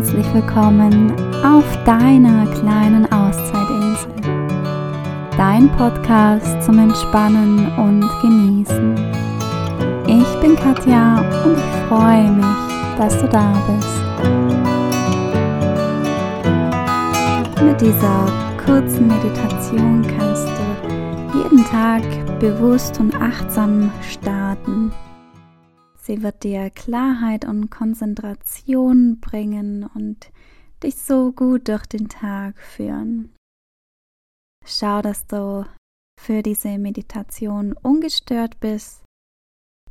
herzlich willkommen auf deiner kleinen Auszeitinsel. Dein Podcast zum Entspannen und Genießen. Ich bin Katja und ich freue mich, dass du da bist. Mit dieser kurzen Meditation kannst du jeden Tag bewusst und achtsam starten Sie wird dir Klarheit und Konzentration bringen und dich so gut durch den Tag führen. Schau, dass du für diese Meditation ungestört bist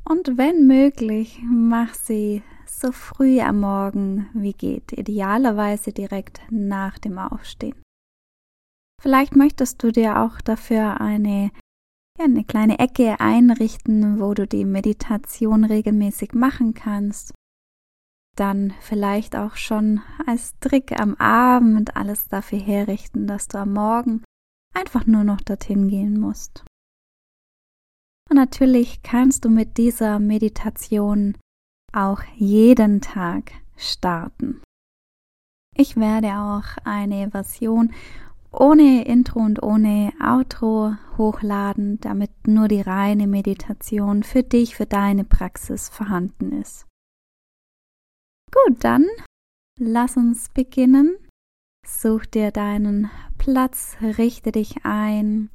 und wenn möglich, mach sie so früh am Morgen wie geht, idealerweise direkt nach dem Aufstehen. Vielleicht möchtest du dir auch dafür eine ja, eine kleine Ecke einrichten, wo du die Meditation regelmäßig machen kannst. Dann vielleicht auch schon als Trick am Abend alles dafür herrichten, dass du am Morgen einfach nur noch dorthin gehen musst. Und natürlich kannst du mit dieser Meditation auch jeden Tag starten. Ich werde auch eine Version ohne Intro und ohne Outro hochladen, damit nur die reine Meditation für dich, für deine Praxis vorhanden ist. Gut, dann lass uns beginnen. Such dir deinen Platz, richte dich ein.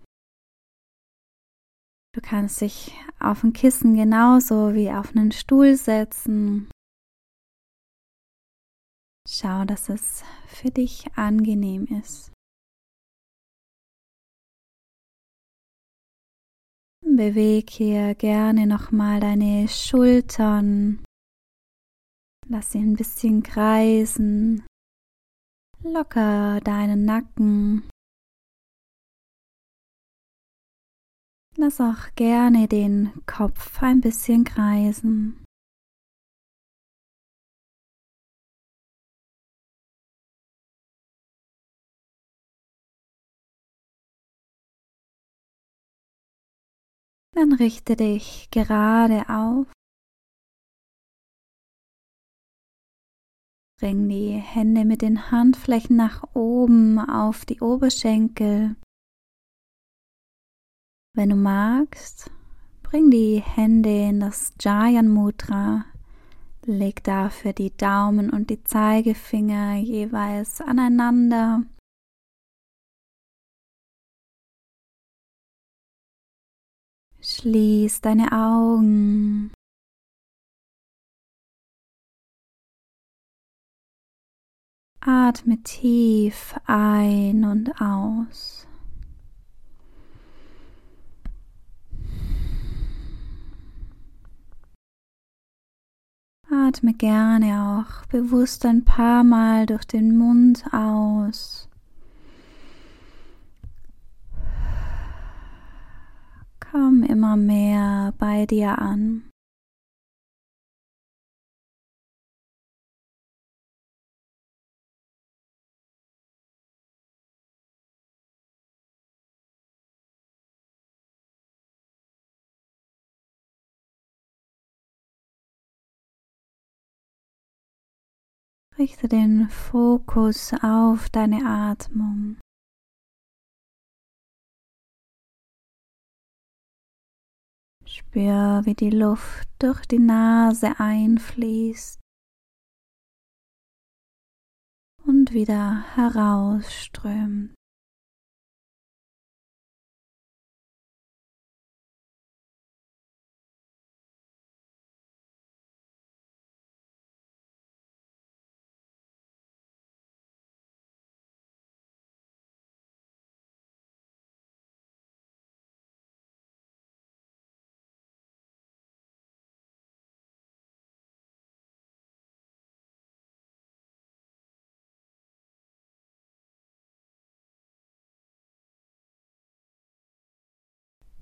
Du kannst dich auf ein Kissen genauso wie auf einen Stuhl setzen. Schau, dass es für dich angenehm ist. Beweg hier gerne nochmal deine Schultern. Lass sie ein bisschen kreisen. Locker deinen Nacken. Lass auch gerne den Kopf ein bisschen kreisen. Dann richte dich gerade auf. Bring die Hände mit den Handflächen nach oben auf die Oberschenkel. Wenn du magst, bring die Hände in das Jayan Mudra. Leg dafür die Daumen und die Zeigefinger jeweils aneinander Schließ deine Augen. Atme tief ein und aus. Atme gerne auch bewusst ein paar Mal durch den Mund aus. Komm immer mehr bei dir an. Richte den Fokus auf deine Atmung. Spür, wie die Luft durch die Nase einfließt und wieder herausströmt.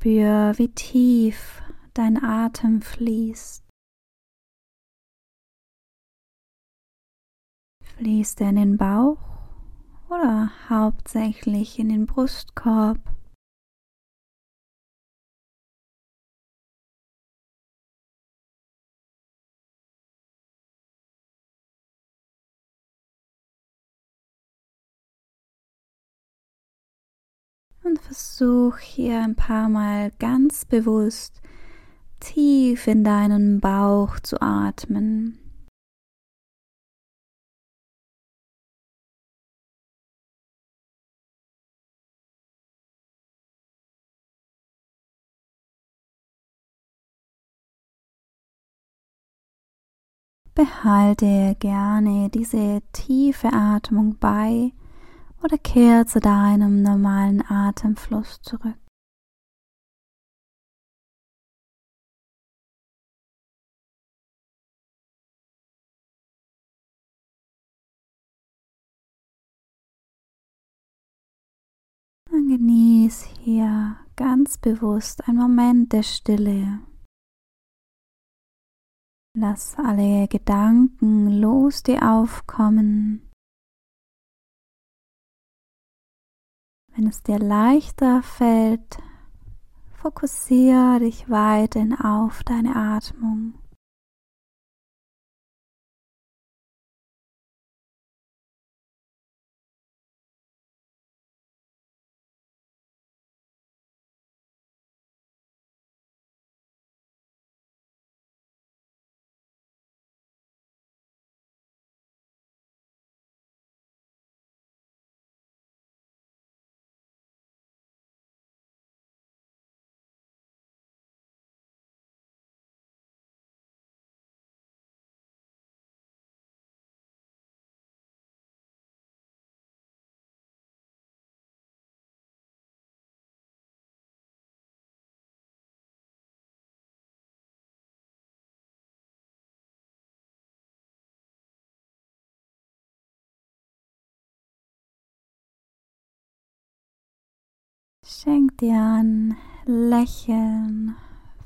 Spür, wie tief dein Atem fließt. Fließt er in den Bauch oder hauptsächlich in den Brustkorb? Versuch hier ein paar Mal ganz bewusst tief in deinen Bauch zu atmen. Behalte gerne diese tiefe Atmung bei oder kehr zu deinem normalen Atemfluss zurück. Dann genieß hier ganz bewusst einen Moment der Stille. Lass alle Gedanken los, die aufkommen. Wenn es dir leichter fällt, fokussiere dich weiterhin auf deine Atmung. Schenk dir ein Lächeln,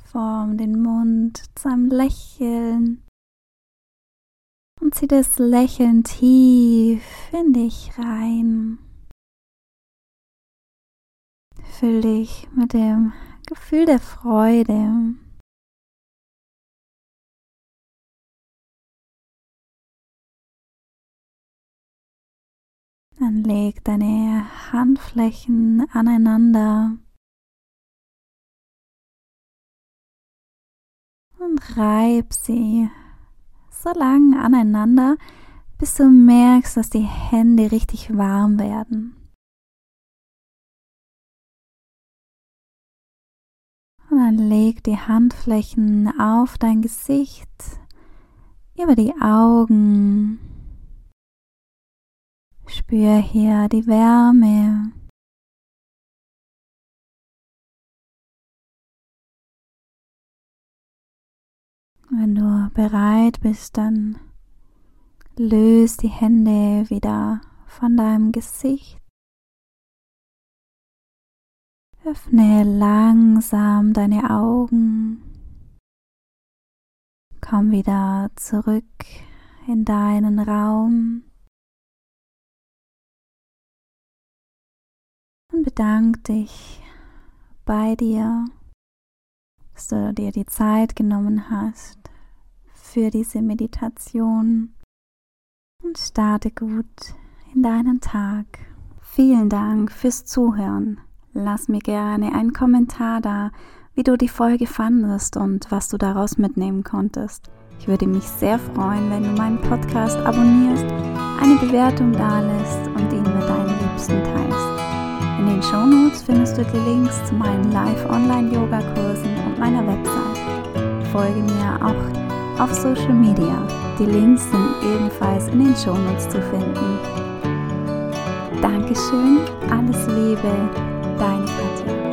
form den Mund zu einem Lächeln und zieh das Lächeln tief in dich rein. Füll dich mit dem Gefühl der Freude. Dann leg deine Handflächen aneinander und reib sie so lang aneinander, bis du merkst, dass die Hände richtig warm werden. Und dann leg die Handflächen auf dein Gesicht, über die Augen, Spür hier die Wärme. Wenn du bereit bist, dann löst die Hände wieder von deinem Gesicht. Öffne langsam deine Augen. Komm wieder zurück in deinen Raum. Und bedank dich bei dir, dass du dir die Zeit genommen hast für diese Meditation und starte gut in deinen Tag. Vielen Dank fürs Zuhören. Lass mir gerne einen Kommentar da, wie du die Folge fandest und was du daraus mitnehmen konntest. Ich würde mich sehr freuen, wenn du meinen Podcast abonnierst, eine Bewertung da lässt und ihn mit deinen Liebsten teilst. In den Shownotes findest du die Links zu meinen Live-Online-Yoga-Kursen und meiner Website. Folge mir auch auf Social Media. Die Links sind ebenfalls in den Shownotes zu finden. Dankeschön, alles Liebe, deine Katja.